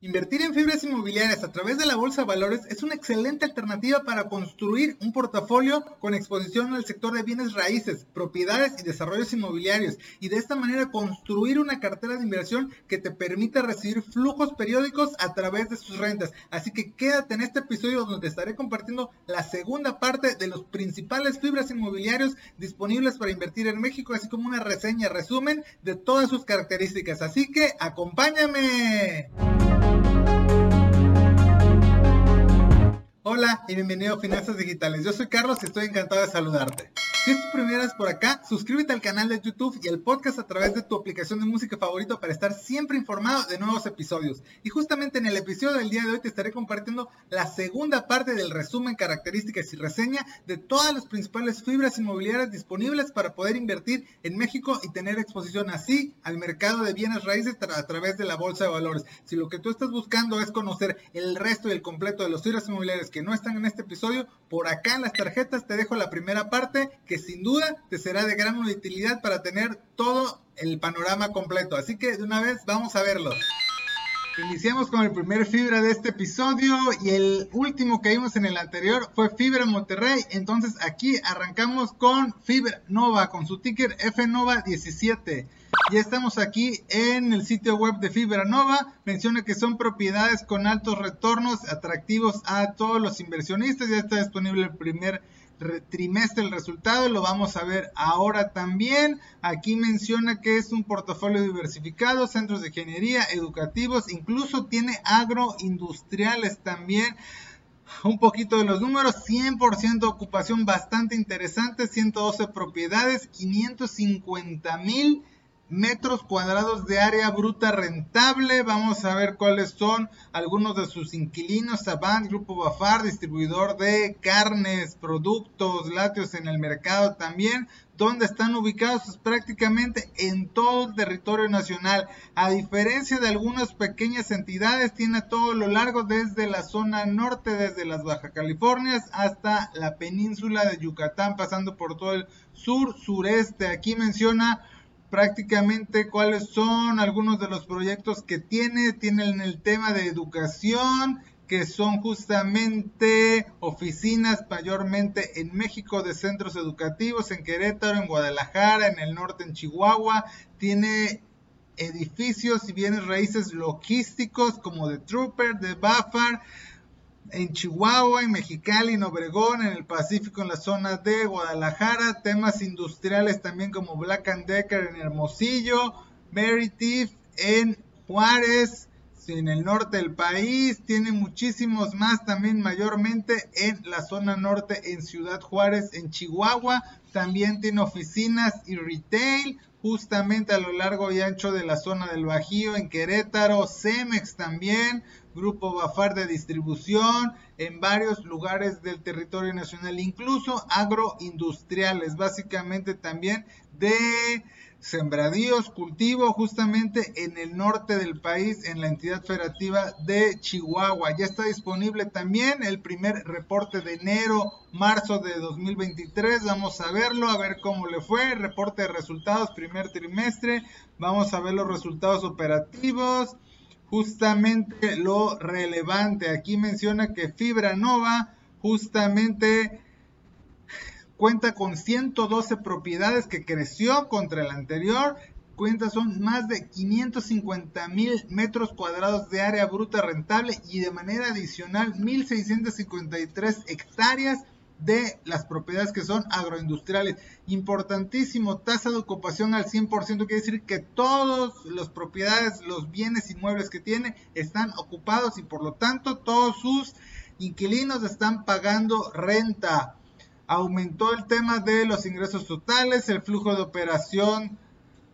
Invertir en fibras inmobiliarias a través de la bolsa valores es una excelente alternativa para construir un portafolio con exposición al sector de bienes raíces, propiedades y desarrollos inmobiliarios y de esta manera construir una cartera de inversión que te permita recibir flujos periódicos a través de sus rentas. Así que quédate en este episodio donde te estaré compartiendo la segunda parte de los principales fibras inmobiliarios disponibles para invertir en México, así como una reseña, resumen de todas sus características. Así que acompáñame. Thank you. Hola y bienvenido a Finanzas Digitales. Yo soy Carlos y estoy encantado de saludarte. Si es tu primera vez por acá, suscríbete al canal de YouTube y al podcast a través de tu aplicación de música favorito para estar siempre informado de nuevos episodios. Y justamente en el episodio del día de hoy te estaré compartiendo la segunda parte del resumen, características y reseña de todas las principales fibras inmobiliarias disponibles para poder invertir en México y tener exposición así al mercado de bienes raíces a través de la bolsa de valores. Si lo que tú estás buscando es conocer el resto y el completo de los fibras inmobiliarias que no están en este episodio, por acá en las tarjetas te dejo la primera parte que sin duda te será de gran utilidad para tener todo el panorama completo. Así que de una vez vamos a verlo. Iniciamos con el primer fibra de este episodio y el último que vimos en el anterior fue Fibra Monterrey. Entonces aquí arrancamos con Fibra Nova con su ticker FNOVA 17. Ya estamos aquí en el sitio web de Fibra Nova. Menciona que son propiedades con altos retornos atractivos a todos los inversionistas. Ya está disponible el primer trimestre el resultado, lo vamos a ver ahora también. Aquí menciona que es un portafolio diversificado, centros de ingeniería, educativos, incluso tiene agroindustriales también. Un poquito de los números, 100% ocupación bastante interesante, 112 propiedades, 550 mil metros cuadrados de área bruta rentable. Vamos a ver cuáles son algunos de sus inquilinos. Savant, Grupo Bafar, distribuidor de carnes, productos, lácteos en el mercado también. Donde están ubicados pues, prácticamente en todo el territorio nacional. A diferencia de algunas pequeñas entidades, tiene todo lo largo desde la zona norte, desde las Baja Californias hasta la península de Yucatán, pasando por todo el sur, sureste. Aquí menciona prácticamente cuáles son algunos de los proyectos que tiene. Tienen el tema de educación, que son justamente oficinas mayormente en México de centros educativos, en Querétaro, en Guadalajara, en el norte, en Chihuahua. Tiene edificios y bienes raíces logísticos como de Trooper, de Bafar, en Chihuahua, en Mexicali, en Obregón, en el Pacífico, en la zona de Guadalajara, temas industriales también como Black and Decker en Hermosillo, Meritif en Juárez, en el norte del país, tiene muchísimos más también mayormente en la zona norte en Ciudad Juárez, en Chihuahua, también tiene oficinas y retail, justamente a lo largo y ancho de la zona del Bajío, en Querétaro, Cemex también, Grupo Bafar de distribución en varios lugares del territorio nacional, incluso agroindustriales, básicamente también de sembradíos, cultivo justamente en el norte del país, en la entidad federativa de Chihuahua. Ya está disponible también el primer reporte de enero, marzo de 2023. Vamos a verlo, a ver cómo le fue. Reporte de resultados, primer trimestre. Vamos a ver los resultados operativos justamente lo relevante. Aquí menciona que Fibra Nova justamente cuenta con 112 propiedades que creció contra el anterior. Cuenta son más de 550 mil metros cuadrados de área bruta rentable y de manera adicional 1.653 hectáreas de las propiedades que son agroindustriales. Importantísimo, tasa de ocupación al 100%, quiere decir que todas las propiedades, los bienes inmuebles que tiene están ocupados y por lo tanto todos sus inquilinos están pagando renta. Aumentó el tema de los ingresos totales, el flujo de operación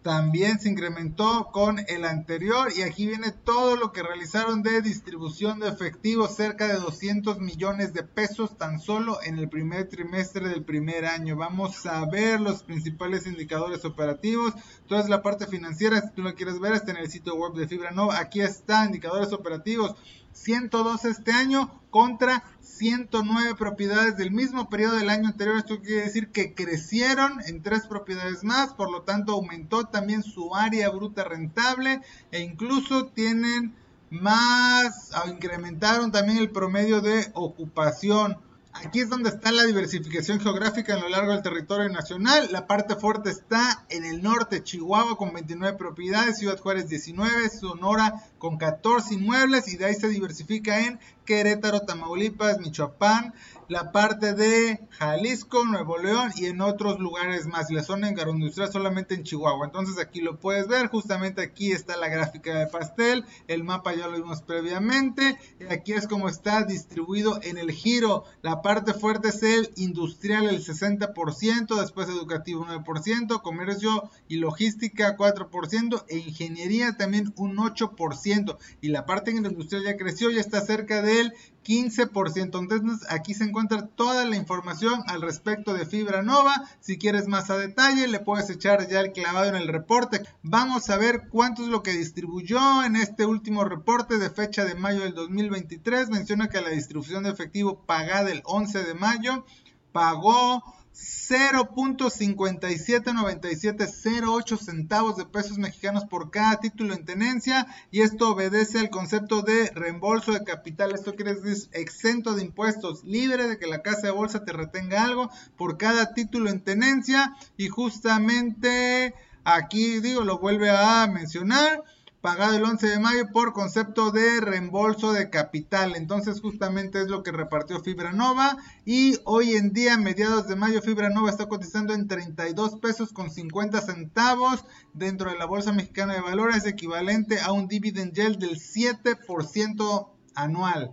también se incrementó con el anterior y aquí viene todo lo que realizaron de distribución de efectivo, cerca de 200 millones de pesos tan solo en el primer trimestre del primer año. Vamos a ver los principales indicadores operativos. Toda la parte financiera, si tú lo quieres ver, está en el sitio web de Fibra Nova. Aquí está, indicadores operativos. 102 este año contra 109 propiedades del mismo periodo del año anterior. Esto quiere decir que crecieron en tres propiedades más, por lo tanto aumentó también su área bruta rentable e incluso tienen más incrementaron también el promedio de ocupación. Aquí es donde está la diversificación geográfica a lo largo del territorio nacional. La parte fuerte está en el norte, Chihuahua con 29 propiedades, Ciudad Juárez 19, Sonora con 14 inmuebles y de ahí se diversifica en Querétaro, Tamaulipas, Michoacán, la parte de Jalisco, Nuevo León y en otros lugares más. La zona en agroindustrial solamente en Chihuahua. Entonces aquí lo puedes ver. Justamente aquí está la gráfica de pastel. El mapa ya lo vimos previamente. Y aquí es como está distribuido en el giro. La parte fuerte es el industrial, el 60%. Después educativo, 9%. Comercio y logística, 4%. E ingeniería también un 8%. Y la parte industrial ya creció, ya está cerca del 15%. Entonces aquí se encuentra toda la información al respecto de Fibra Nova. Si quieres más a detalle, le puedes echar ya el clavado en el reporte. Vamos a ver cuánto es lo que distribuyó en este último reporte de fecha de mayo del 2023. Menciona que la distribución de efectivo pagada el 11 de mayo pagó 0.579708 centavos de pesos mexicanos por cada título en tenencia y esto obedece al concepto de reembolso de capital. Esto quiere decir exento de impuestos, libre de que la casa de bolsa te retenga algo por cada título en tenencia y justamente aquí digo lo vuelve a mencionar pagado el 11 de mayo por concepto de reembolso de capital. Entonces justamente es lo que repartió Fibra Nova y hoy en día, mediados de mayo, Fibra Nova está cotizando en 32 pesos con 50 centavos dentro de la Bolsa Mexicana de Valores, equivalente a un dividend yield del 7% anual.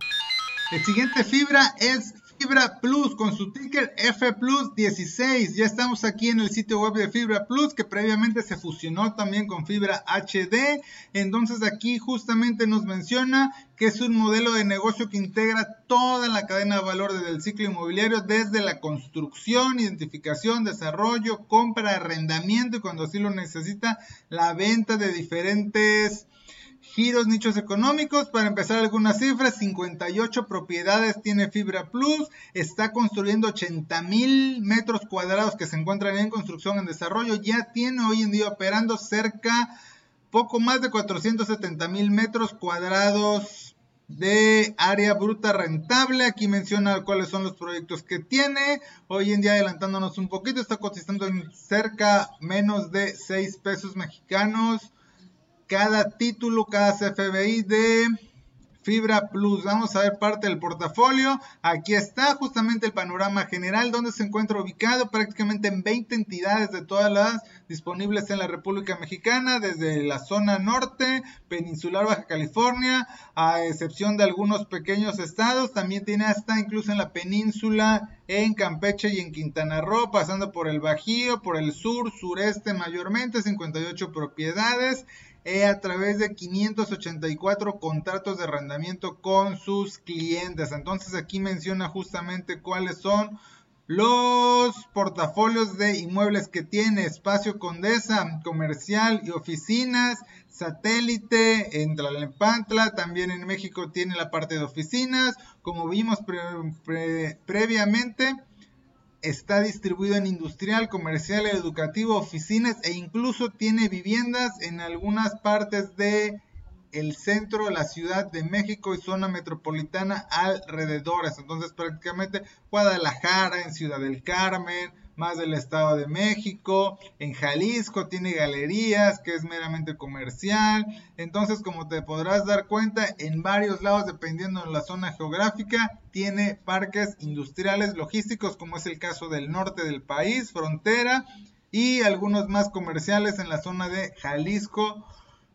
El siguiente fibra es Fibra Plus con su ticker F Plus 16. Ya estamos aquí en el sitio web de Fibra Plus que previamente se fusionó también con Fibra HD. Entonces aquí justamente nos menciona que es un modelo de negocio que integra toda la cadena de valor del ciclo inmobiliario desde la construcción, identificación, desarrollo, compra, arrendamiento y cuando así lo necesita la venta de diferentes Giros nichos económicos, para empezar algunas cifras, 58 propiedades tiene Fibra Plus, está construyendo 80 mil metros cuadrados que se encuentran en construcción en desarrollo, ya tiene hoy en día operando cerca, poco más de 470 mil metros cuadrados de área bruta rentable. Aquí menciona cuáles son los proyectos que tiene. Hoy en día adelantándonos un poquito, está cotizando en cerca menos de 6 pesos mexicanos cada título, cada CFBI de Fibra Plus. Vamos a ver parte del portafolio. Aquí está justamente el panorama general donde se encuentra ubicado prácticamente en 20 entidades de todas las disponibles en la República Mexicana, desde la zona norte, peninsular Baja California, a excepción de algunos pequeños estados. También tiene hasta incluso en la península, en Campeche y en Quintana Roo, pasando por el Bajío, por el sur, sureste mayormente, 58 propiedades e a través de 584 contratos de arrendamiento con sus clientes. Entonces aquí menciona justamente cuáles son los portafolios de inmuebles que tiene Espacio Condesa, comercial y oficinas, satélite en Tlalnepantla, también en México tiene la parte de oficinas, como vimos previamente está distribuido en industrial, comercial, educativo, oficinas e incluso tiene viviendas en algunas partes de el centro de la Ciudad de México y zona metropolitana alrededores. Entonces prácticamente Guadalajara, en Ciudad del Carmen, más del Estado de México, en Jalisco tiene galerías que es meramente comercial, entonces como te podrás dar cuenta en varios lados dependiendo de la zona geográfica tiene parques industriales logísticos como es el caso del norte del país, frontera y algunos más comerciales en la zona de Jalisco,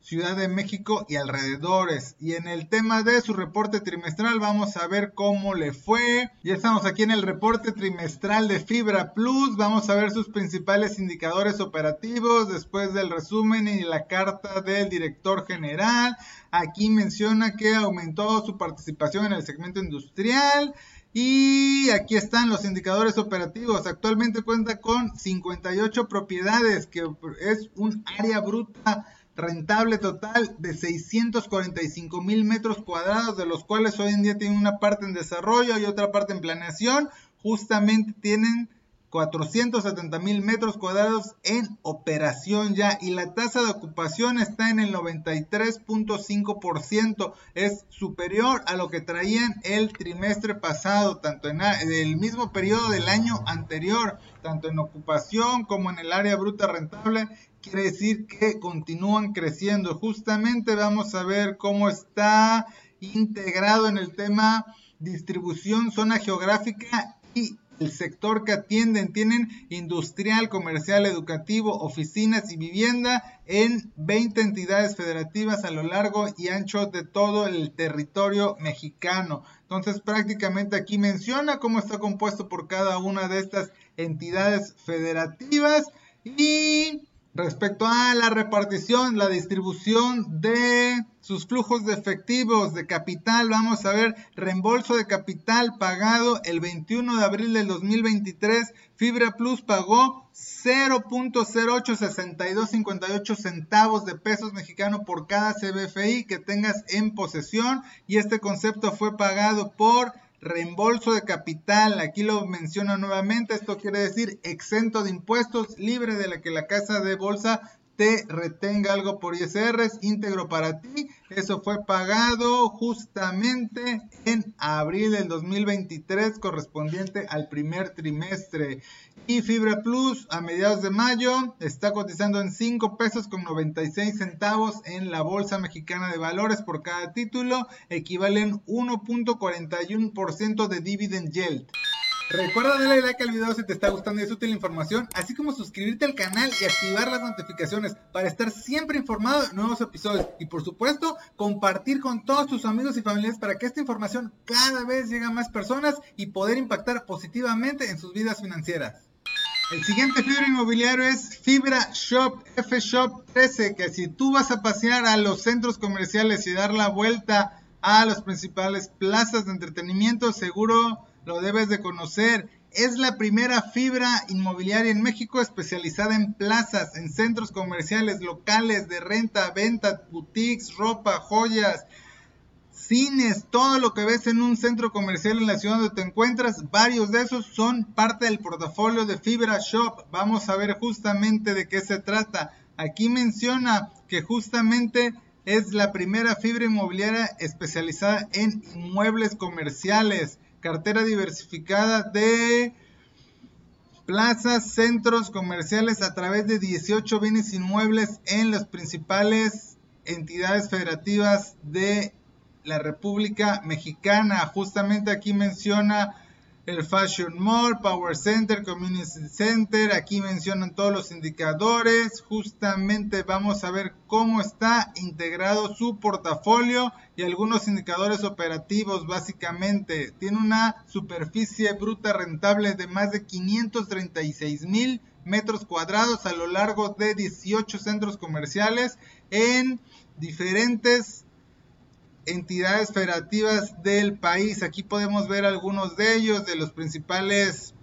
Ciudad de México y alrededores. Y en el tema de su reporte trimestral vamos a ver cómo le fue. Ya estamos aquí en el reporte trimestral de Fibra Plus. Vamos a ver sus principales indicadores operativos después del resumen y la carta del director general. Aquí menciona que aumentó su participación en el segmento industrial. Y aquí están los indicadores operativos. Actualmente cuenta con 58 propiedades, que es un área bruta rentable total de 645 mil metros cuadrados, de los cuales hoy en día tienen una parte en desarrollo y otra parte en planeación. Justamente tienen 470 mil metros cuadrados en operación ya y la tasa de ocupación está en el 93.5%, es superior a lo que traían el trimestre pasado, tanto en el mismo periodo del año anterior, tanto en ocupación como en el área bruta rentable. Quiere decir que continúan creciendo. Justamente vamos a ver cómo está integrado en el tema distribución, zona geográfica y el sector que atienden. Tienen industrial, comercial, educativo, oficinas y vivienda en 20 entidades federativas a lo largo y ancho de todo el territorio mexicano. Entonces prácticamente aquí menciona cómo está compuesto por cada una de estas entidades federativas y respecto a la repartición, la distribución de sus flujos de efectivos de capital. Vamos a ver reembolso de capital pagado el 21 de abril del 2023. Fibra Plus pagó 0.086258 centavos de pesos mexicanos por cada CBFI que tengas en posesión y este concepto fue pagado por reembolso de capital, aquí lo menciona nuevamente, esto quiere decir exento de impuestos, libre de la que la casa de bolsa te retenga algo por ISR, es íntegro para ti. Eso fue pagado justamente en abril del 2023 correspondiente al primer trimestre. Y Fibra Plus a mediados de mayo está cotizando en 5 pesos con 96 centavos en la Bolsa Mexicana de Valores por cada título, equivalen 1.41% de dividend yield. Recuerda darle like al video si te está gustando y es útil la información, así como suscribirte al canal y activar las notificaciones para estar siempre informado de nuevos episodios. Y por supuesto, compartir con todos tus amigos y familiares para que esta información cada vez llegue a más personas y poder impactar positivamente en sus vidas financieras. El siguiente fibra inmobiliario es Fibra Shop F Shop 13, que si tú vas a pasear a los centros comerciales y dar la vuelta a las principales plazas de entretenimiento, seguro lo debes de conocer. Es la primera fibra inmobiliaria en México especializada en plazas, en centros comerciales, locales de renta, venta, boutiques, ropa, joyas, cines, todo lo que ves en un centro comercial en la ciudad donde te encuentras, varios de esos son parte del portafolio de Fibra Shop. Vamos a ver justamente de qué se trata. Aquí menciona que justamente es la primera fibra inmobiliaria especializada en inmuebles comerciales cartera diversificada de plazas, centros comerciales a través de 18 bienes inmuebles en las principales entidades federativas de la República Mexicana. Justamente aquí menciona el Fashion Mall, Power Center, Community Center, aquí mencionan todos los indicadores, justamente vamos a ver cómo está integrado su portafolio y algunos indicadores operativos básicamente. Tiene una superficie bruta rentable de más de 536 mil metros cuadrados a lo largo de 18 centros comerciales en diferentes entidades federativas del país. Aquí podemos ver algunos de ellos, de los principales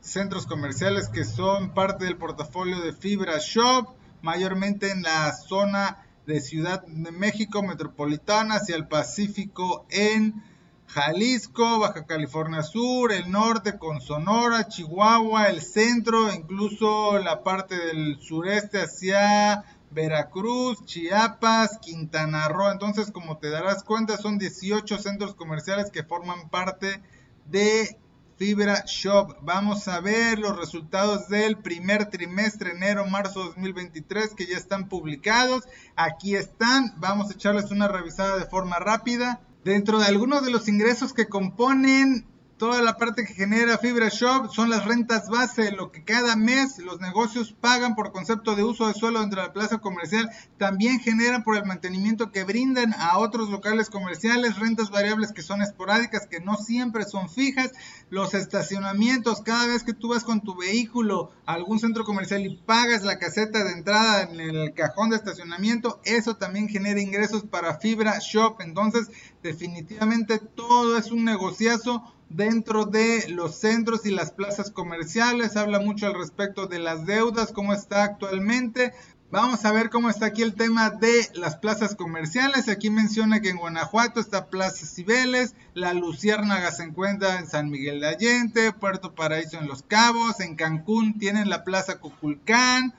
centros comerciales que son parte del portafolio de Fibra Shop, mayormente en la zona de Ciudad de México metropolitana hacia el Pacífico en Jalisco, Baja California Sur, el norte con Sonora, Chihuahua, el centro, incluso la parte del sureste hacia Veracruz, Chiapas, Quintana Roo. Entonces, como te darás cuenta, son 18 centros comerciales que forman parte de Fibra Shop. Vamos a ver los resultados del primer trimestre, enero-marzo 2023, que ya están publicados. Aquí están. Vamos a echarles una revisada de forma rápida. Dentro de algunos de los ingresos que componen Toda la parte que genera Fibra Shop son las rentas base, lo que cada mes los negocios pagan por concepto de uso de suelo dentro de la plaza comercial. También generan por el mantenimiento que brindan a otros locales comerciales, rentas variables que son esporádicas, que no siempre son fijas. Los estacionamientos, cada vez que tú vas con tu vehículo a algún centro comercial y pagas la caseta de entrada en el cajón de estacionamiento, eso también genera ingresos para Fibra Shop. Entonces, definitivamente todo es un negociazo dentro de los centros y las plazas comerciales. Habla mucho al respecto de las deudas, cómo está actualmente. Vamos a ver cómo está aquí el tema de las plazas comerciales. Aquí menciona que en Guanajuato está Plaza Cibeles, La Luciérnaga se encuentra en San Miguel de Allende, Puerto Paraíso en Los Cabos, en Cancún tienen la Plaza Coculcán,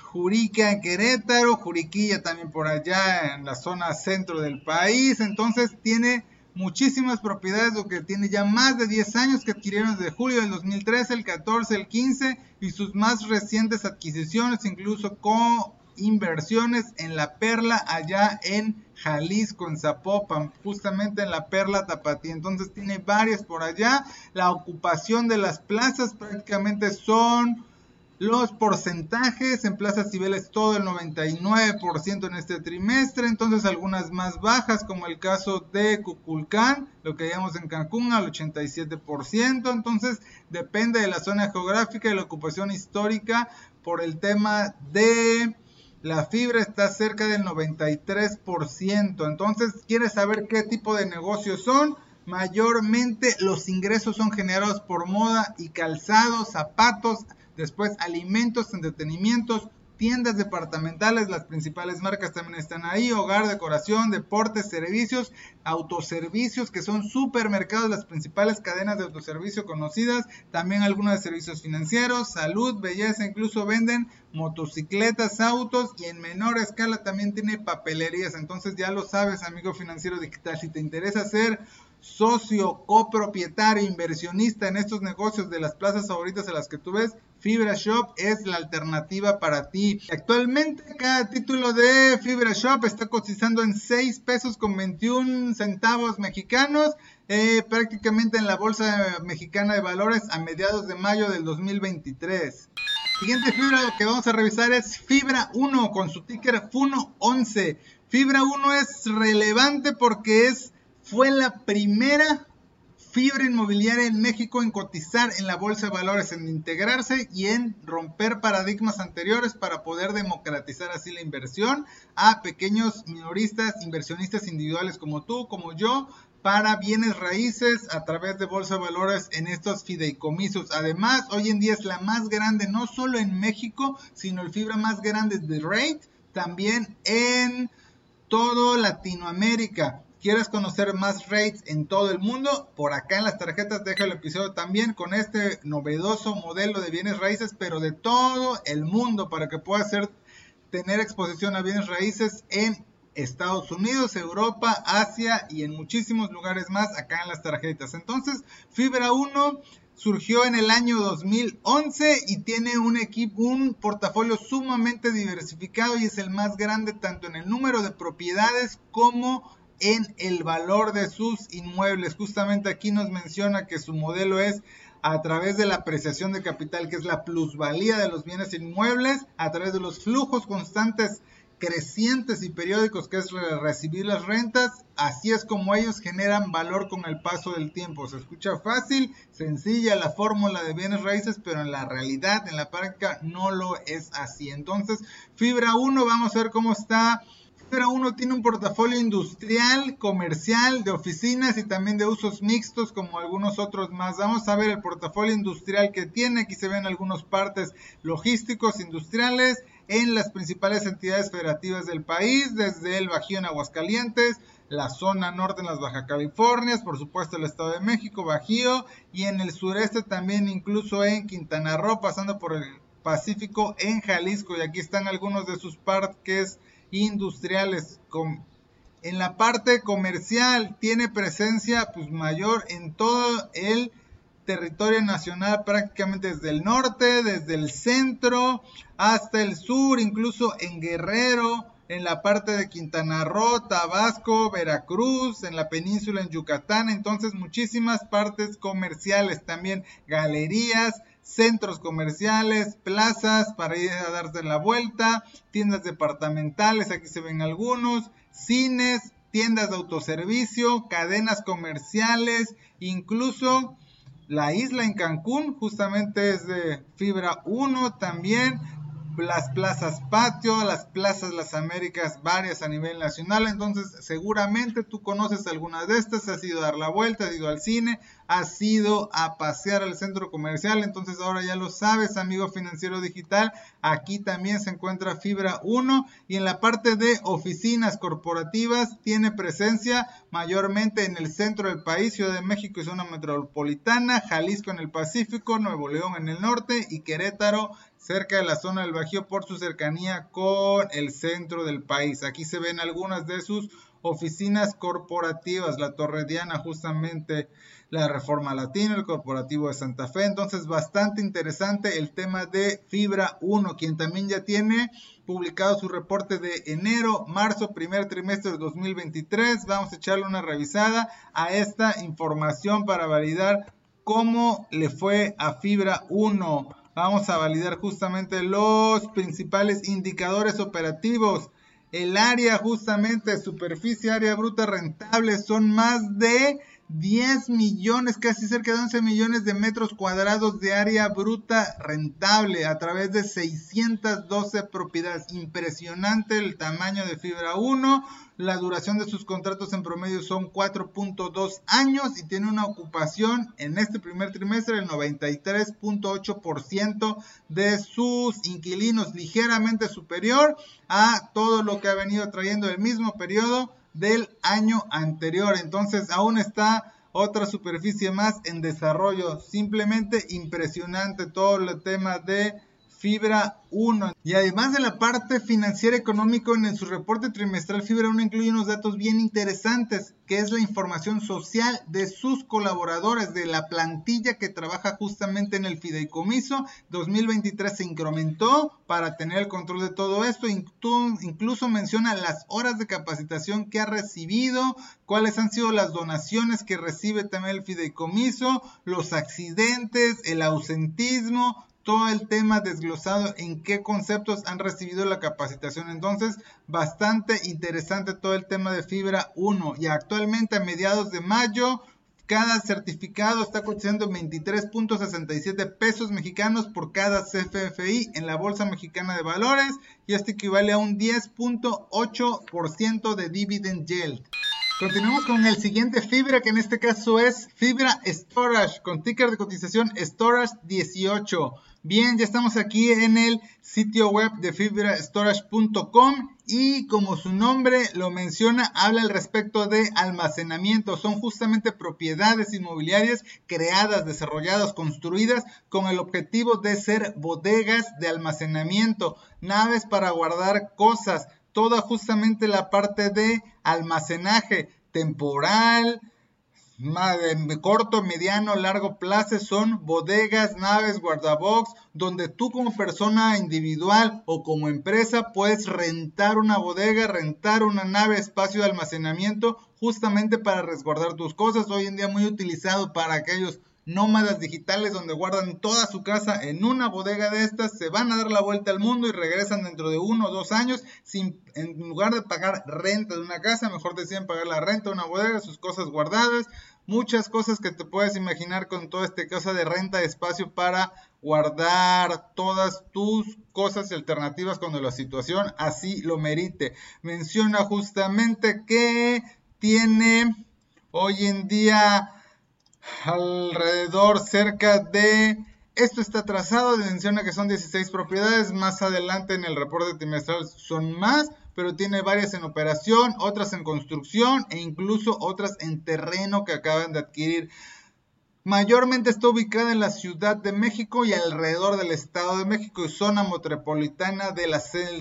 Jurica en Querétaro, Juriquilla también por allá en la zona centro del país. Entonces tiene muchísimas propiedades, lo que tiene ya más de 10 años que adquirieron desde julio del 2013, el 14, el 15 y sus más recientes adquisiciones, incluso con inversiones en la Perla allá en Jalisco, en Zapopan, justamente en la Perla Tapatí. Entonces tiene varias por allá. La ocupación de las plazas prácticamente son los porcentajes en Plaza Cibeles todo el 99% en este trimestre, entonces algunas más bajas como el caso de Cuculcán, lo que hayamos en Cancún al 87%, entonces depende de la zona geográfica y la ocupación histórica por el tema de la fibra está cerca del 93%, entonces quieres saber qué tipo de negocios son, mayormente los ingresos son generados por moda y calzados, zapatos, Después alimentos, entretenimientos, tiendas departamentales, las principales marcas también están ahí, hogar, decoración, deportes, servicios, autoservicios, que son supermercados, las principales cadenas de autoservicio conocidas, también algunos de servicios financieros, salud, belleza, incluso venden motocicletas, autos y en menor escala también tiene papelerías. Entonces ya lo sabes, amigo financiero digital, si te interesa hacer socio, copropietario, inversionista en estos negocios de las plazas favoritas a las que tú ves, Fibra Shop es la alternativa para ti. Actualmente cada título de Fibra Shop está cotizando en 6 pesos con 21 centavos mexicanos, eh, prácticamente en la Bolsa Mexicana de Valores a mediados de mayo del 2023. Siguiente fibra que vamos a revisar es Fibra 1 con su ticker FUNO11. Fibra 1 es relevante porque es fue la primera fibra inmobiliaria en México en cotizar en la bolsa de valores, en integrarse y en romper paradigmas anteriores para poder democratizar así la inversión a pequeños minoristas, inversionistas individuales como tú, como yo, para bienes raíces a través de bolsa de valores en estos fideicomisos. Además, hoy en día es la más grande no solo en México, sino el fibra más grande de rate también en todo Latinoamérica quieres conocer más rates en todo el mundo, por acá en las tarjetas dejo el episodio también con este novedoso modelo de bienes raíces, pero de todo el mundo para que puedas hacer, tener exposición a bienes raíces en Estados Unidos, Europa, Asia y en muchísimos lugares más acá en las tarjetas. Entonces, Fibra 1 surgió en el año 2011 y tiene un equipo, un portafolio sumamente diversificado y es el más grande tanto en el número de propiedades como en el valor de sus inmuebles. Justamente aquí nos menciona que su modelo es a través de la apreciación de capital, que es la plusvalía de los bienes inmuebles, a través de los flujos constantes crecientes y periódicos que es recibir las rentas, así es como ellos generan valor con el paso del tiempo. Se escucha fácil, sencilla la fórmula de bienes raíces, pero en la realidad, en la práctica, no lo es así. Entonces, fibra 1, vamos a ver cómo está pero uno tiene un portafolio industrial, comercial, de oficinas y también de usos mixtos como algunos otros más. Vamos a ver el portafolio industrial que tiene. Aquí se ven algunos partes logísticos industriales en las principales entidades federativas del país, desde el Bajío en Aguascalientes, la zona norte en las Baja Californias, por supuesto el Estado de México, Bajío, y en el sureste también incluso en Quintana Roo, pasando por el Pacífico en Jalisco. Y aquí están algunos de sus parques industriales. en la parte comercial tiene presencia pues, mayor en todo el territorio nacional, prácticamente desde el norte, desde el centro hasta el sur, incluso en Guerrero, en la parte de Quintana Roo, Tabasco, Veracruz, en la península en Yucatán, entonces muchísimas partes comerciales, también galerías, centros comerciales, plazas para ir a darse la vuelta, tiendas departamentales, aquí se ven algunos, cines, tiendas de autoservicio, cadenas comerciales, incluso la isla en Cancún, justamente es de fibra 1 también, las plazas patio, las plazas Las Américas, varias a nivel nacional. Entonces, seguramente tú conoces algunas de estas, has ido a dar la vuelta, has ido al cine, has ido a pasear al centro comercial. Entonces, ahora ya lo sabes, amigo financiero digital. Aquí también se encuentra Fibra 1 y en la parte de oficinas corporativas tiene presencia mayormente en el centro del país, Ciudad de México y zona metropolitana, Jalisco en el Pacífico, Nuevo León en el norte y Querétaro cerca de la zona del Bajío por su cercanía con el centro del país. Aquí se ven algunas de sus oficinas corporativas, la Torre Diana justamente, la Reforma Latina, el Corporativo de Santa Fe. Entonces, bastante interesante el tema de Fibra 1, quien también ya tiene publicado su reporte de enero, marzo, primer trimestre de 2023. Vamos a echarle una revisada a esta información para validar cómo le fue a Fibra 1 vamos a validar justamente los principales indicadores operativos. El área justamente superficie, área bruta rentable son más de 10 millones, casi cerca de 11 millones de metros cuadrados de área bruta rentable a través de 612 propiedades. Impresionante el tamaño de fibra 1. La duración de sus contratos en promedio son 4.2 años y tiene una ocupación en este primer trimestre del 93.8% de sus inquilinos, ligeramente superior a todo lo que ha venido trayendo el mismo periodo del año anterior. Entonces aún está otra superficie más en desarrollo. Simplemente impresionante todo el tema de Fibra 1. Y además de la parte financiera económica, en su reporte trimestral Fibra 1 incluye unos datos bien interesantes, que es la información social de sus colaboradores, de la plantilla que trabaja justamente en el fideicomiso. 2023 se incrementó para tener el control de todo esto. Incluso menciona las horas de capacitación que ha recibido, cuáles han sido las donaciones que recibe también el fideicomiso, los accidentes, el ausentismo, todo el tema desglosado en qué conceptos han recibido la capacitación. Entonces, bastante interesante todo el tema de fibra 1. Y actualmente a mediados de mayo, cada certificado está cotizando 23.67 pesos mexicanos por cada CFFI en la Bolsa Mexicana de Valores y esto equivale a un 10.8% de dividend yield. Continuamos con el siguiente fibra, que en este caso es Fibra Storage, con ticker de cotización Storage 18. Bien, ya estamos aquí en el sitio web de fibrastorage.com y como su nombre lo menciona, habla al respecto de almacenamiento. Son justamente propiedades inmobiliarias creadas, desarrolladas, construidas con el objetivo de ser bodegas de almacenamiento, naves para guardar cosas, toda justamente la parte de almacenaje temporal, corto, mediano, largo plazo son bodegas, naves, guardabox, donde tú como persona individual o como empresa puedes rentar una bodega, rentar una nave, espacio de almacenamiento, justamente para resguardar tus cosas. Hoy en día muy utilizado para aquellos nómadas digitales donde guardan toda su casa en una bodega de estas, se van a dar la vuelta al mundo y regresan dentro de uno o dos años sin, en lugar de pagar renta de una casa, mejor deciden pagar la renta de una bodega, sus cosas guardadas, muchas cosas que te puedes imaginar con toda esta casa de renta de espacio para guardar todas tus cosas alternativas cuando la situación así lo merite. Menciona justamente que tiene hoy en día alrededor cerca de... Esto está trazado, menciona que son 16 propiedades, más adelante en el reporte trimestral son más, pero tiene varias en operación, otras en construcción e incluso otras en terreno que acaban de adquirir. Mayormente está ubicada en la Ciudad de México y alrededor del Estado de México y zona metropolitana del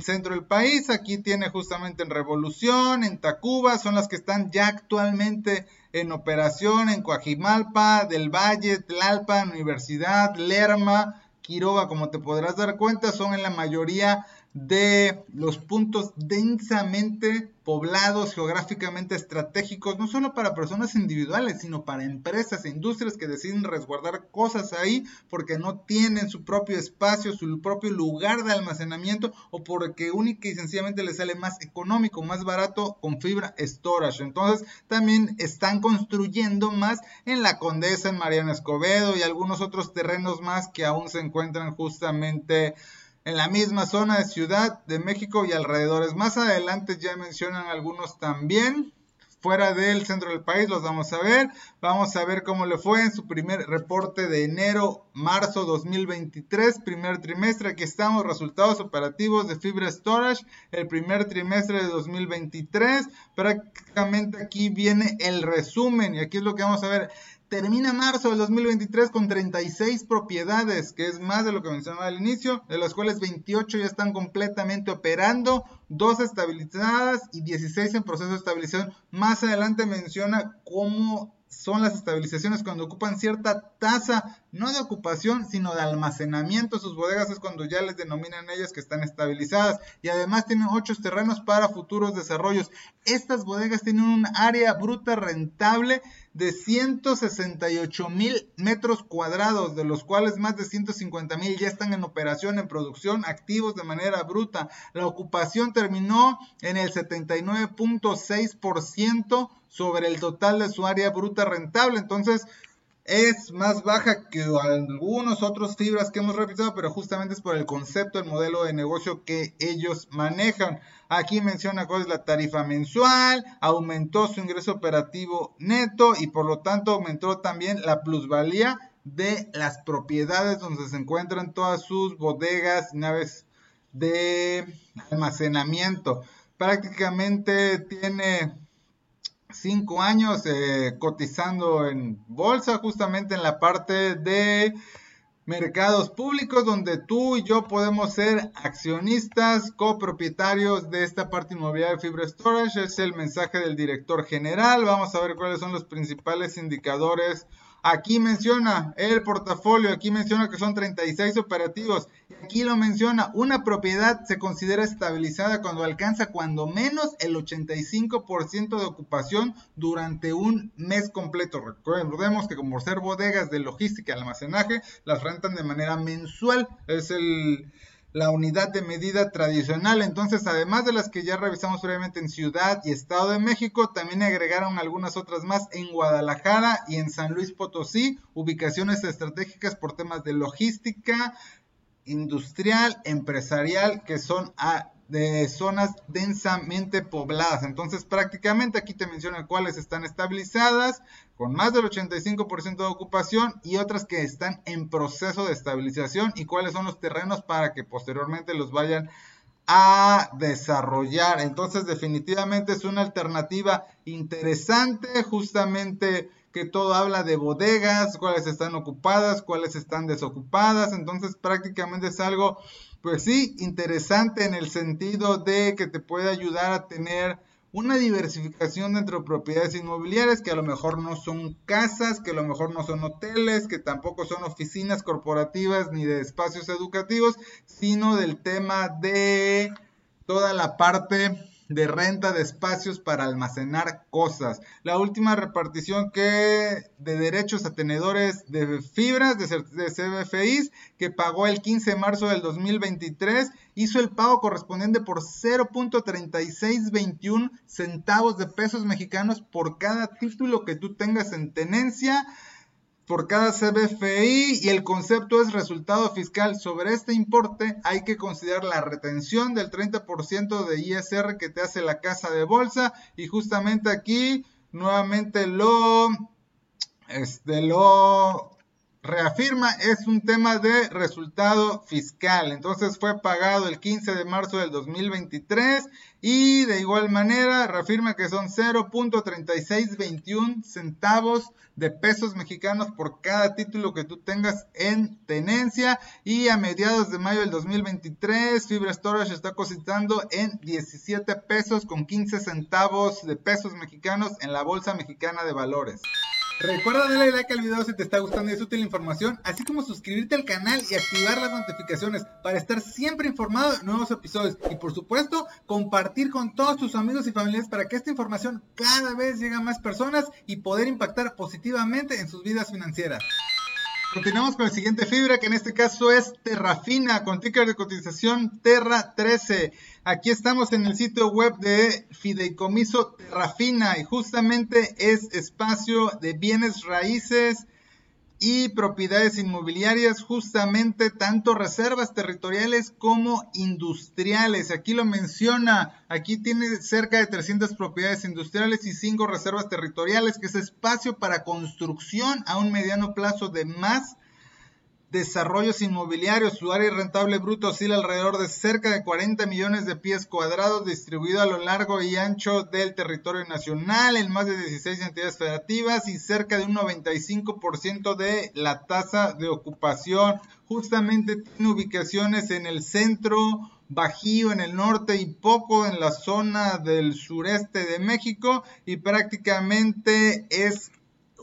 centro del país. Aquí tiene justamente en Revolución, en Tacuba, son las que están ya actualmente en operación en Coajimalpa, del Valle, Tlalpan, Universidad, Lerma, Quiroga, como te podrás dar cuenta, son en la mayoría de los puntos densamente poblados, geográficamente estratégicos, no solo para personas individuales, sino para empresas e industrias que deciden resguardar cosas ahí porque no tienen su propio espacio, su propio lugar de almacenamiento o porque única y sencillamente les sale más económico, más barato con fibra storage. Entonces también están construyendo más en la Condesa, en Mariana Escobedo y algunos otros terrenos más que aún se encuentran justamente en la misma zona de Ciudad de México y alrededores. Más adelante ya mencionan algunos también fuera del centro del país, los vamos a ver. Vamos a ver cómo le fue en su primer reporte de enero, marzo 2023, primer trimestre. Aquí estamos, resultados operativos de Fibra Storage, el primer trimestre de 2023. Prácticamente aquí viene el resumen y aquí es lo que vamos a ver. Termina marzo del 2023 con 36 propiedades, que es más de lo que mencionaba al inicio, de las cuales 28 ya están completamente operando, 2 estabilizadas y 16 en proceso de estabilización. Más adelante menciona cómo son las estabilizaciones cuando ocupan cierta tasa, no de ocupación, sino de almacenamiento. Sus bodegas es cuando ya les denominan ellas que están estabilizadas. Y además tienen ocho terrenos para futuros desarrollos. Estas bodegas tienen un área bruta rentable de 168 mil metros cuadrados, de los cuales más de 150 mil ya están en operación, en producción, activos de manera bruta. La ocupación terminó en el 79.6% sobre el total de su área bruta rentable. Entonces, es más baja que algunos otros fibras que hemos revisado, pero justamente es por el concepto, el modelo de negocio que ellos manejan. Aquí menciona cuál es la tarifa mensual, aumentó su ingreso operativo neto y por lo tanto aumentó también la plusvalía de las propiedades donde se encuentran todas sus bodegas, naves de almacenamiento. Prácticamente tiene cinco años eh, cotizando en bolsa, justamente en la parte de mercados públicos, donde tú y yo podemos ser accionistas, copropietarios de esta parte inmobiliaria de Fibra Storage. Es el mensaje del director general. Vamos a ver cuáles son los principales indicadores Aquí menciona el portafolio, aquí menciona que son 36 operativos. Aquí lo menciona, una propiedad se considera estabilizada cuando alcanza cuando menos el 85% de ocupación durante un mes completo. Recordemos que como ser bodegas de logística y almacenaje, las rentan de manera mensual. Es el la unidad de medida tradicional. Entonces, además de las que ya revisamos previamente en Ciudad y Estado de México, también agregaron algunas otras más en Guadalajara y en San Luis Potosí, ubicaciones estratégicas por temas de logística, industrial, empresarial, que son de zonas densamente pobladas. Entonces prácticamente aquí te mencionan cuáles están estabilizadas con más del 85% de ocupación y otras que están en proceso de estabilización y cuáles son los terrenos para que posteriormente los vayan a desarrollar. Entonces definitivamente es una alternativa interesante justamente que todo habla de bodegas, cuáles están ocupadas, cuáles están desocupadas. Entonces prácticamente es algo pues sí, interesante en el sentido de que te puede ayudar a tener una diversificación dentro de propiedades inmobiliarias que a lo mejor no son casas, que a lo mejor no son hoteles, que tampoco son oficinas corporativas ni de espacios educativos, sino del tema de toda la parte de renta de espacios para almacenar cosas. La última repartición que de derechos a tenedores de fibras de, CBFIs que pagó el 15 de marzo del 2023 hizo el pago correspondiente por 0.3621 centavos de pesos mexicanos por cada título que tú tengas en tenencia por cada CBFI y el concepto es resultado fiscal. Sobre este importe hay que considerar la retención del 30% de ISR que te hace la casa de bolsa y justamente aquí nuevamente lo, este, lo reafirma, es un tema de resultado fiscal. Entonces fue pagado el 15 de marzo del 2023 y de igual manera reafirma que son 0.3621 centavos de pesos mexicanos por cada título que tú tengas en tenencia y a mediados de mayo del 2023 Fibra Storage está cositando en 17 pesos con 15 centavos de pesos mexicanos en la Bolsa Mexicana de Valores. Recuerda darle like al video si te está gustando y es útil la información, así como suscribirte al canal y activar las notificaciones para estar siempre informado de nuevos episodios. Y por supuesto, compartir con todos tus amigos y familiares para que esta información cada vez llegue a más personas y poder impactar positivamente en sus vidas financieras. Continuamos con el siguiente fibra, que en este caso es Terrafina, con ticker de cotización Terra 13. Aquí estamos en el sitio web de Fideicomiso Terrafina y justamente es espacio de bienes raíces y propiedades inmobiliarias, justamente tanto reservas territoriales como industriales. Aquí lo menciona, aquí tiene cerca de 300 propiedades industriales y 5 reservas territoriales, que es espacio para construcción a un mediano plazo de más desarrollos inmobiliarios. Su área rentable bruto oscila alrededor de cerca de 40 millones de pies cuadrados distribuido a lo largo y ancho del territorio nacional en más de 16 entidades federativas y cerca de un 95% de la tasa de ocupación. Justamente tiene ubicaciones en el centro, Bajío en el norte y poco en la zona del sureste de México y prácticamente es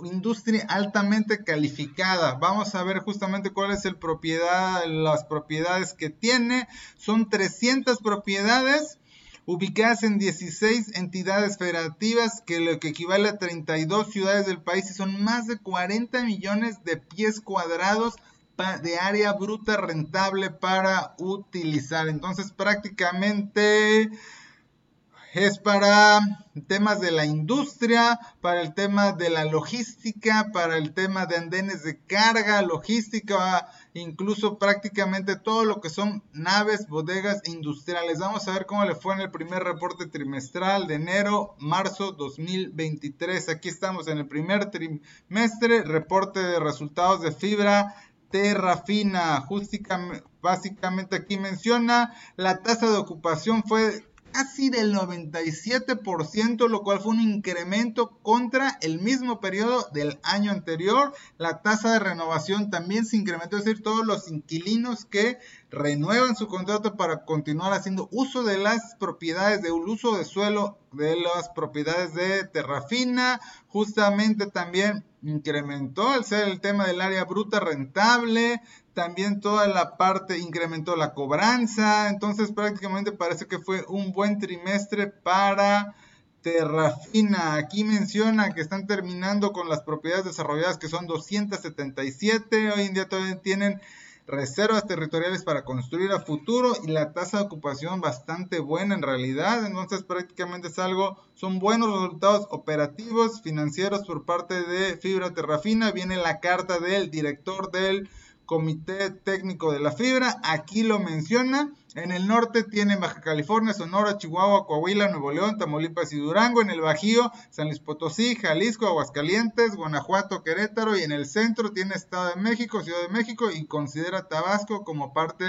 industria altamente calificada. Vamos a ver justamente cuál es el propiedad, las propiedades que tiene. Son 300 propiedades ubicadas en 16 entidades federativas, que lo que equivale a 32 ciudades del país y son más de 40 millones de pies cuadrados de área bruta rentable para utilizar. Entonces prácticamente es para temas de la industria, para el tema de la logística, para el tema de andenes de carga, logística, incluso prácticamente todo lo que son naves, bodegas industriales. Vamos a ver cómo le fue en el primer reporte trimestral de enero, marzo 2023. Aquí estamos en el primer trimestre, reporte de resultados de fibra Terra Fina, básicamente aquí menciona la tasa de ocupación fue casi del 97%, lo cual fue un incremento contra el mismo periodo del año anterior. La tasa de renovación también se incrementó, es decir, todos los inquilinos que renuevan su contrato para continuar haciendo uso de las propiedades de un uso de suelo de las propiedades de Terrafina, justamente también incrementó al ser el tema del área bruta rentable, también toda la parte incrementó la cobranza, entonces prácticamente parece que fue un buen trimestre para Terrafina. Aquí menciona que están terminando con las propiedades desarrolladas que son 277, hoy en día todavía tienen reservas territoriales para construir a futuro y la tasa de ocupación bastante buena en realidad. Entonces prácticamente es algo, son buenos resultados operativos, financieros por parte de Fibra Terrafina. Viene la carta del director del Comité Técnico de la Fibra. Aquí lo menciona. En el norte tiene Baja California, Sonora, Chihuahua, Coahuila, Nuevo León, Tamaulipas y Durango. En el Bajío, San Luis Potosí, Jalisco, Aguascalientes, Guanajuato, Querétaro. Y en el centro tiene Estado de México, Ciudad de México y considera Tabasco como parte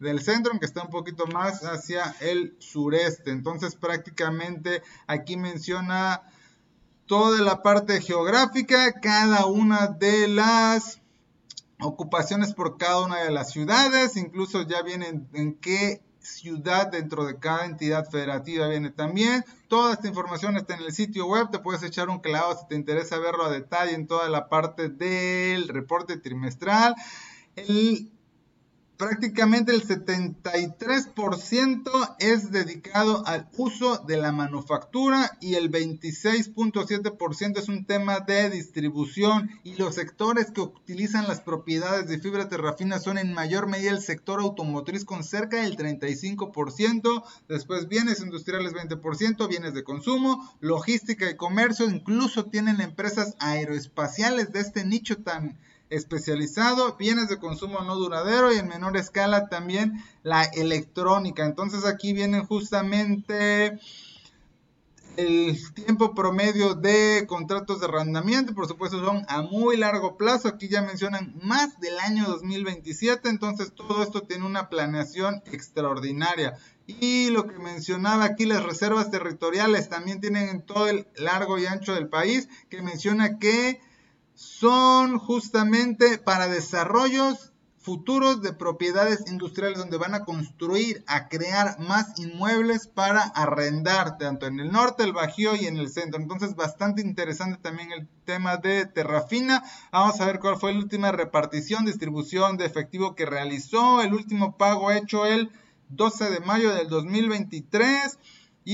del centro, aunque está un poquito más hacia el sureste. Entonces prácticamente aquí menciona toda la parte geográfica, cada una de las ocupaciones por cada una de las ciudades, incluso ya vienen en qué ciudad dentro de cada entidad federativa viene también. Toda esta información está en el sitio web, te puedes echar un clavo si te interesa verlo a detalle en toda la parte del reporte trimestral. El prácticamente el 73% es dedicado al uso de la manufactura y el 26.7% es un tema de distribución. Y los sectores que utilizan las propiedades de fibra terrafina son en mayor medida el sector automotriz con cerca del 35%, después bienes industriales 20%, bienes de consumo, logística y comercio, incluso tienen empresas aeroespaciales de este nicho tan especializado, bienes de consumo no duradero y en menor escala también la electrónica. Entonces aquí vienen justamente el tiempo promedio de contratos de arrendamiento, por supuesto son a muy largo plazo, aquí ya mencionan más del año 2027, entonces todo esto tiene una planeación extraordinaria. Y lo que mencionaba aquí, las reservas territoriales también tienen en todo el largo y ancho del país, que menciona que son justamente para desarrollos futuros de propiedades industriales donde van a construir, a crear más inmuebles para arrendar, tanto en el norte, el Bajío y en el centro. Entonces, bastante interesante también el tema de Terrafina. Vamos a ver cuál fue la última repartición, distribución de efectivo que realizó, el último pago hecho el 12 de mayo del 2023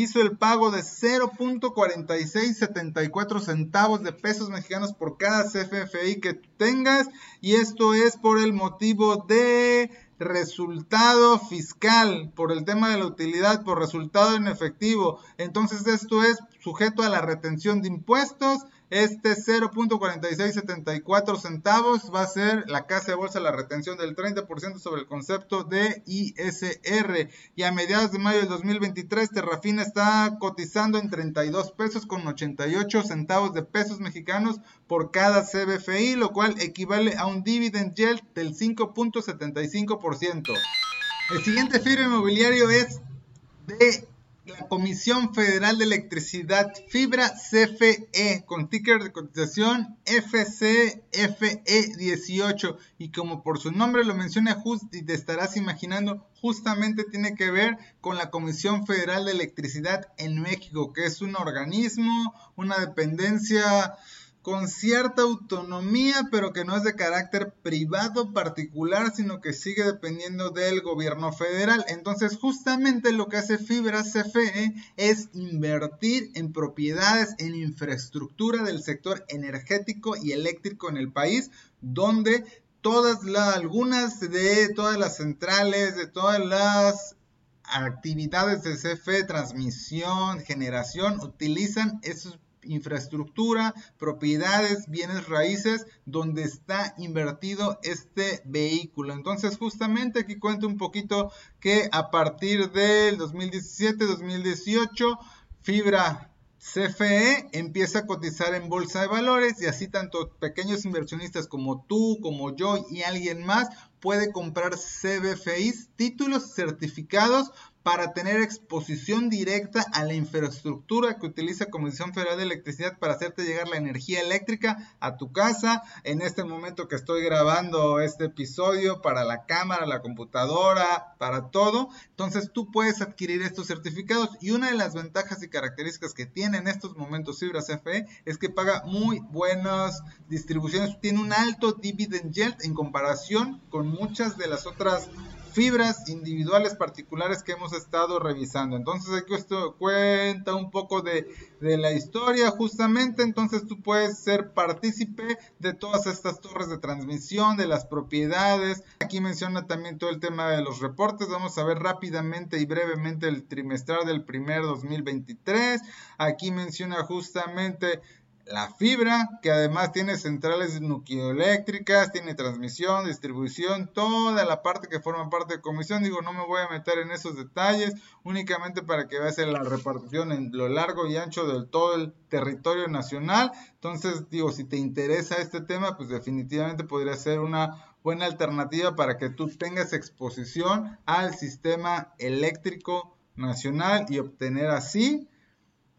hizo el pago de 0.4674 centavos de pesos mexicanos por cada CFFI que tengas y esto es por el motivo de resultado fiscal, por el tema de la utilidad, por resultado en efectivo. Entonces esto es sujeto a la retención de impuestos. Este 0.4674 centavos va a ser la casa de bolsa la retención del 30% sobre el concepto de ISR. Y a mediados de mayo del 2023, Terrafina está cotizando en 32 pesos con 88 centavos de pesos mexicanos por cada CBFI, lo cual equivale a un dividend yield del 5.75%. El siguiente fibra inmobiliario es de la Comisión Federal de Electricidad Fibra CFE con ticker de cotización FCFE18 y como por su nombre lo menciona just y te estarás imaginando justamente tiene que ver con la Comisión Federal de Electricidad en México que es un organismo, una dependencia con cierta autonomía, pero que no es de carácter privado particular, sino que sigue dependiendo del gobierno federal. Entonces, justamente lo que hace Fibra CFE es invertir en propiedades, en infraestructura del sector energético y eléctrico en el país, donde todas las, algunas de todas las centrales, de todas las actividades de CFE, transmisión, generación, utilizan esos infraestructura, propiedades, bienes raíces, donde está invertido este vehículo. Entonces, justamente aquí cuento un poquito que a partir del 2017-2018, Fibra CFE empieza a cotizar en bolsa de valores y así tanto pequeños inversionistas como tú, como yo y alguien más puede comprar CBFIs, títulos certificados para tener exposición directa a la infraestructura que utiliza Comisión Federal de Electricidad para hacerte llegar la energía eléctrica a tu casa. En este momento que estoy grabando este episodio para la cámara, la computadora, para todo. Entonces tú puedes adquirir estos certificados y una de las ventajas y características que tiene en estos momentos Fibra CFE es que paga muy buenas distribuciones. Tiene un alto dividend yield en comparación con muchas de las otras fibras individuales particulares que hemos estado revisando. Entonces aquí esto cuenta un poco de, la historia justamente, entonces tú puedes ser partícipe de todas estas torres de transmisión, de las propiedades. Aquí menciona también todo el tema de los reportes, vamos a ver rápidamente y brevemente el trimestral del primer 2023. Aquí menciona justamente la fibra, que además tiene centrales nucleoeléctricas, tiene transmisión, distribución, toda la parte que forma parte de comisión. Digo, no me voy a meter en esos detalles, únicamente para que veas la repartición en lo largo y ancho de todo el territorio nacional. Entonces, digo, si te interesa este tema, pues definitivamente podría ser una buena alternativa para que tú tengas exposición al sistema eléctrico nacional y obtener así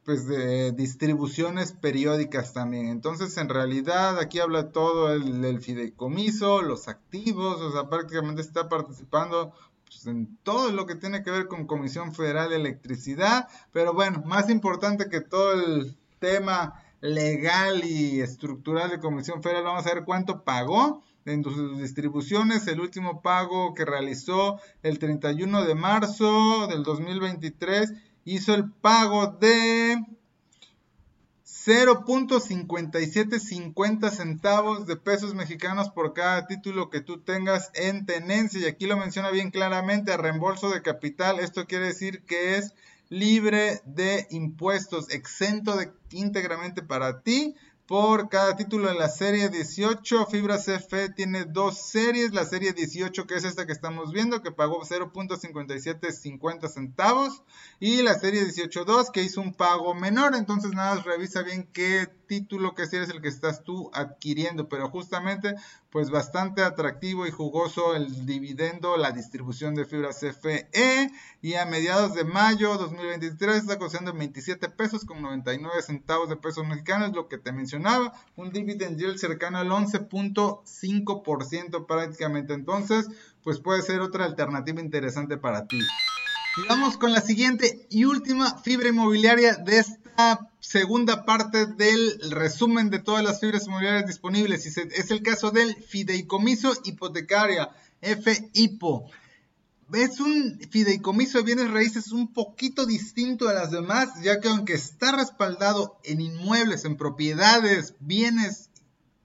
pues de distribuciones periódicas también. Entonces, en realidad, aquí habla todo el, fideicomiso, los activos, o sea, prácticamente está participando pues, en todo lo que tiene que ver con Comisión Federal de Electricidad. Pero bueno, más importante que todo el tema legal y estructural de Comisión Federal, vamos a ver cuánto pagó en sus distribuciones. El último pago que realizó el 31 de marzo del 2023 hizo el pago de 0.5750 centavos de pesos mexicanos por cada título que tú tengas en tenencia. Y aquí lo menciona bien claramente, a reembolso de capital. Esto quiere decir que es libre de impuestos, exento de íntegramente para ti por cada título de la serie 18. Fibra CFE tiene dos series. La serie 18, que es esta que estamos viendo, que pagó 0.5750 centavos. Y la serie 18.2, que hizo un pago menor. Entonces, nada, revisa bien qué título que serie es el que estás tú adquiriendo. Pero justamente, pues bastante atractivo y jugoso el dividendo, la distribución de fibra CFE. Y a mediados de mayo 2023 está costando 27 pesos con 99 centavos de pesos mexicanos, lo que te mencioné un dividend yield cercano al 11.5% prácticamente. Entonces, pues puede ser otra alternativa interesante para ti. Vamos con la siguiente y última fibra inmobiliaria de esta segunda parte del resumen de todas las fibras inmobiliarias disponibles. Y es el caso del fideicomiso hipotecaria, FIPO es un fideicomiso de bienes raíces un poquito distinto a las demás, ya que aunque está respaldado en inmuebles, en propiedades, bienes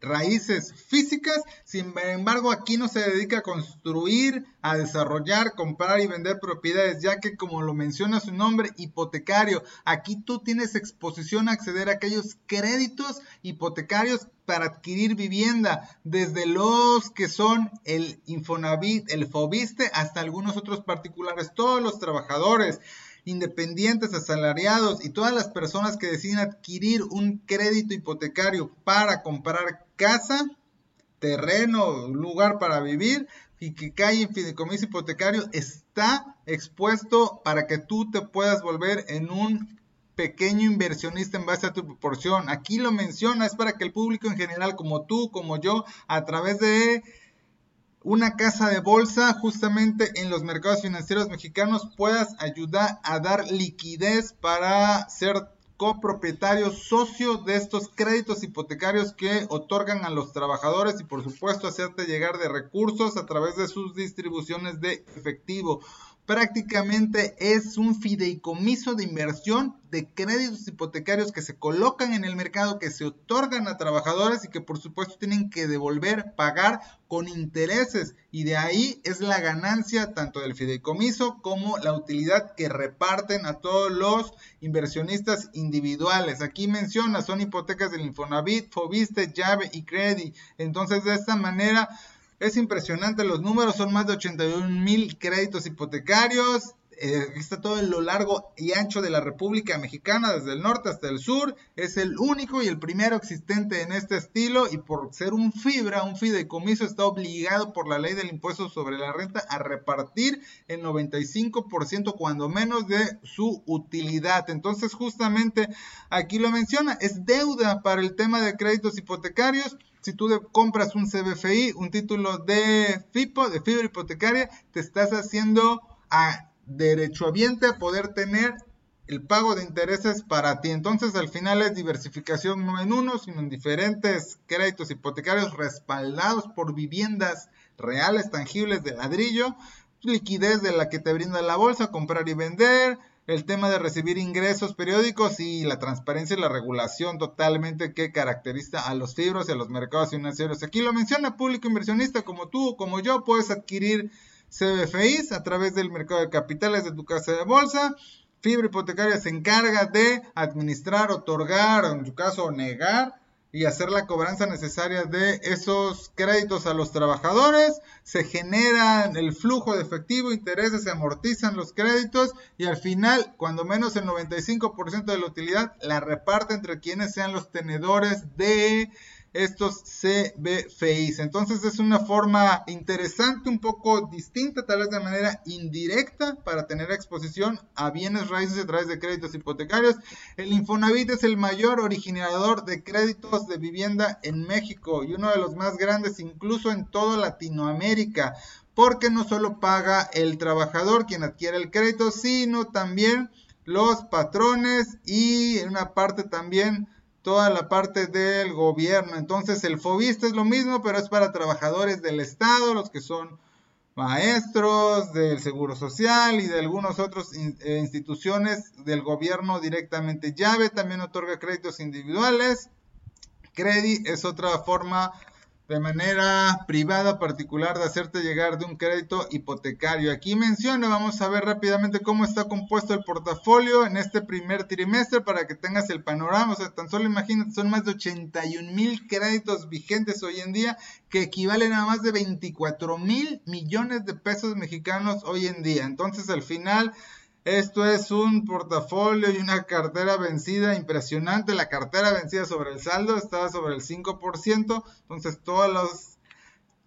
raíces físicas, sin embargo aquí no se dedica a construir, a desarrollar, comprar y vender propiedades, ya que como lo menciona su nombre, hipotecario, aquí tú tienes exposición a acceder a aquellos créditos hipotecarios para adquirir vivienda, desde los que son el Infonavit, el Fobiste, hasta algunos otros particulares, todos los trabajadores independientes, asalariados y todas las personas que deciden adquirir un crédito hipotecario para comprar casa, terreno, lugar para vivir y que cae en fideicomiso hipotecario está expuesto para que tú te puedas volver en un pequeño inversionista en base a tu proporción. Aquí lo menciona, es para que el público en general, como tú, como yo, a través de una casa de bolsa justamente en los mercados financieros mexicanos puedas ayudar a dar liquidez para ser copropietario socio de estos créditos hipotecarios que otorgan a los trabajadores y por supuesto hacerte llegar de recursos a través de sus distribuciones de efectivo prácticamente es un fideicomiso de inversión de créditos hipotecarios que se colocan en el mercado, que se otorgan a trabajadores y que por supuesto tienen que devolver, pagar con intereses. Y de ahí es la ganancia tanto del fideicomiso como la utilidad que reparten a todos los inversionistas individuales. Aquí menciona, son hipotecas del Infonavit, Fobiste, Llave y Credit. Entonces de esta manera es impresionante los números, son más de 81 mil créditos hipotecarios. Eh, está todo en lo largo y ancho de la República Mexicana, desde el norte hasta el sur. Es el único y el primero existente en este estilo y por ser un fibra, un fideicomiso, está obligado por la ley del impuesto sobre la renta a repartir el 95% cuando menos de su utilidad. Entonces justamente aquí lo menciona, es deuda para el tema de créditos hipotecarios si tú compras un CBFI, un título de FIPO, de fibra hipotecaria, te estás haciendo a derechohabiente a poder tener el pago de intereses para ti. Entonces, al final es diversificación no en uno, sino en diferentes créditos hipotecarios respaldados por viviendas reales, tangibles de ladrillo, liquidez de la que te brinda la bolsa, comprar y vender, el tema de recibir ingresos periódicos y la transparencia y la regulación totalmente que caracteriza a los fibros y a los mercados financieros. Aquí lo menciona público inversionista como tú o como yo, puedes adquirir CBFIs a través del mercado de capitales de tu casa de bolsa. Fibra hipotecaria se encarga de administrar, otorgar, o en tu caso negar y hacer la cobranza necesaria de esos créditos a los trabajadores, se genera el flujo de efectivo, intereses, se amortizan los créditos y al final, cuando menos el 95% de la utilidad, la reparte entre quienes sean los tenedores de estos CBFIs. Entonces es una forma interesante, un poco distinta, tal vez de manera indirecta, para tener exposición a bienes raíces a través de créditos hipotecarios. El Infonavit es el mayor originador de créditos de vivienda en México y uno de los más grandes incluso en toda Latinoamérica, porque no solo paga el trabajador quien adquiere el crédito, sino también los patrones y en una parte también toda la parte del gobierno. Entonces el FOBISTA es lo mismo, pero es para trabajadores del Estado, los que son maestros del Seguro Social y de algunas otras eh, instituciones del gobierno directamente. Llave también otorga créditos individuales. Credit es otra forma de manera privada particular de hacerte llegar de un crédito hipotecario. Aquí menciona, vamos a ver rápidamente cómo está compuesto el portafolio en este primer trimestre para que tengas el panorama. O sea, tan solo imagínate, son más de 81 mil créditos vigentes hoy en día que equivalen a más de 24 mil millones de pesos mexicanos hoy en día. Entonces, al final esto es un portafolio y una cartera vencida impresionante. La cartera vencida sobre el saldo está sobre el 5%. Entonces todos los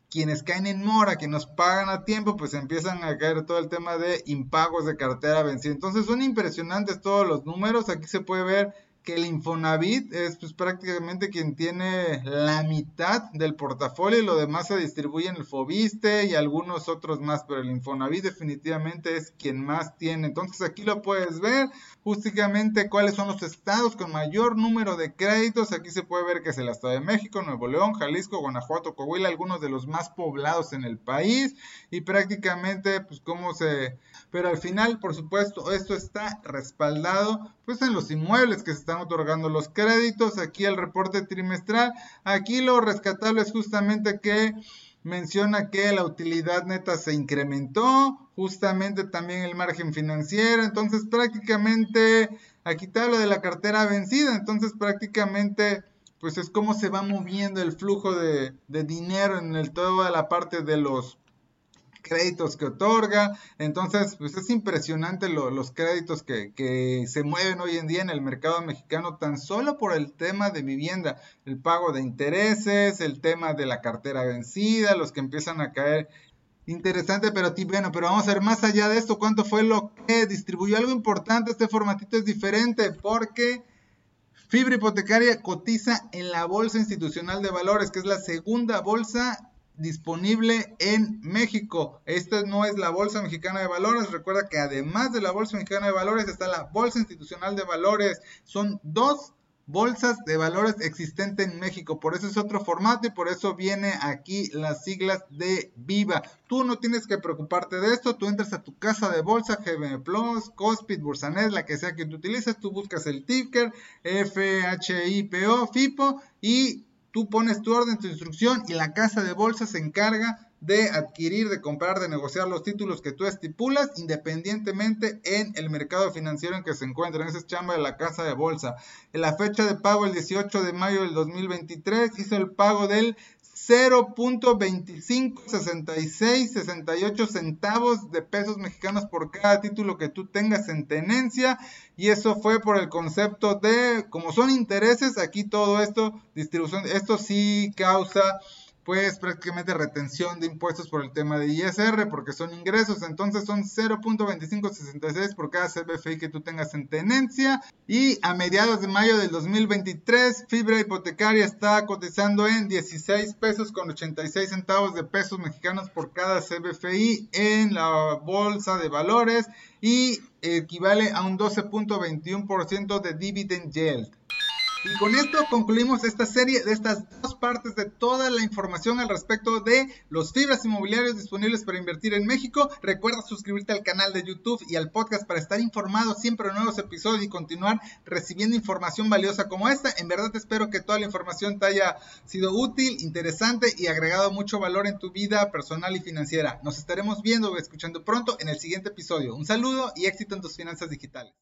quienes caen en mora, que nos pagan a tiempo, pues empiezan a caer todo el tema de impagos de cartera vencida. Entonces son impresionantes todos los números. Aquí se puede ver que el Infonavit es pues, prácticamente quien tiene la mitad del portafolio y lo demás se distribuye en el Fobiste y algunos otros más, pero el Infonavit definitivamente es quien más tiene. Entonces aquí lo puedes ver, justamente cuáles son los estados con mayor número de créditos. Aquí se puede ver que es el Estado de México, Nuevo León, Jalisco, Guanajuato, Coahuila, algunos de los más poblados en el país y prácticamente pues cómo se... Pero al final, por supuesto, esto está respaldado pues en los inmuebles que se están están otorgando los créditos. Aquí el reporte trimestral. Aquí lo rescatable es justamente que menciona que la utilidad neta se incrementó, justamente también el margen financiero, entonces prácticamente aquí te hablo de la cartera vencida, entonces prácticamente pues es como se va moviendo el flujo de, dinero en toda la parte de los créditos que otorga. Entonces, pues es impresionante los créditos que, que, se mueven hoy en día en el mercado mexicano tan solo por el tema de vivienda, el pago de intereses, el tema de la cartera vencida, los que empiezan a caer. Interesante, pero bueno, pero vamos a ver más allá de esto, cuánto fue lo que distribuyó. Algo importante, este formatito es diferente porque Fibra Hipotecaria cotiza en la Bolsa Institucional de Valores, que es la segunda bolsa disponible en México. Esta no es la Bolsa Mexicana de Valores. Recuerda que además de la Bolsa Mexicana de Valores está la Bolsa Institucional de Valores. Son dos bolsas de valores existentes en México. Por eso es otro formato y por eso viene aquí las siglas de Viva. Tú no tienes que preocuparte de esto. Tú entras a tu casa de bolsa, GBM Plus, Cospit, Bursanet, la que sea que tú utilices. Tú buscas el ticker, FHIPO, FIPO y tú pones tu orden, tu instrucción y la casa de bolsa se encarga de adquirir, de comprar, de negociar los títulos que tú estipulas independientemente en el mercado financiero en que se encuentran. Esa es chamba de la casa de bolsa. En la fecha de pago, el 18 de mayo del 2023, hizo el pago del 0.256668 centavos de pesos mexicanos por cada título que tú tengas en tenencia. Y eso fue por el concepto de como son intereses aquí todo esto distribución esto sí causa pues prácticamente retención de impuestos por el tema de ISR, porque son ingresos, entonces son 0.2566 por cada CBFI que tú tengas en tenencia. Y a mediados de mayo del 2023, fibra hipotecaria está cotizando en 16 pesos con 86 centavos de pesos mexicanos por cada CBFI en la bolsa de valores y equivale a un 12.21% de dividend yield. Y con esto concluimos esta serie de estas dos partes de toda la información al respecto de los fibras inmobiliarios disponibles para invertir en México. Recuerda suscribirte al canal de YouTube y al podcast para estar informado siempre de nuevos episodios y continuar recibiendo información valiosa como esta. En verdad espero que toda la información te haya sido útil, interesante y agregado mucho valor en tu vida personal y financiera. Nos estaremos viendo o escuchando pronto en el siguiente episodio. Un saludo y éxito en tus finanzas digitales.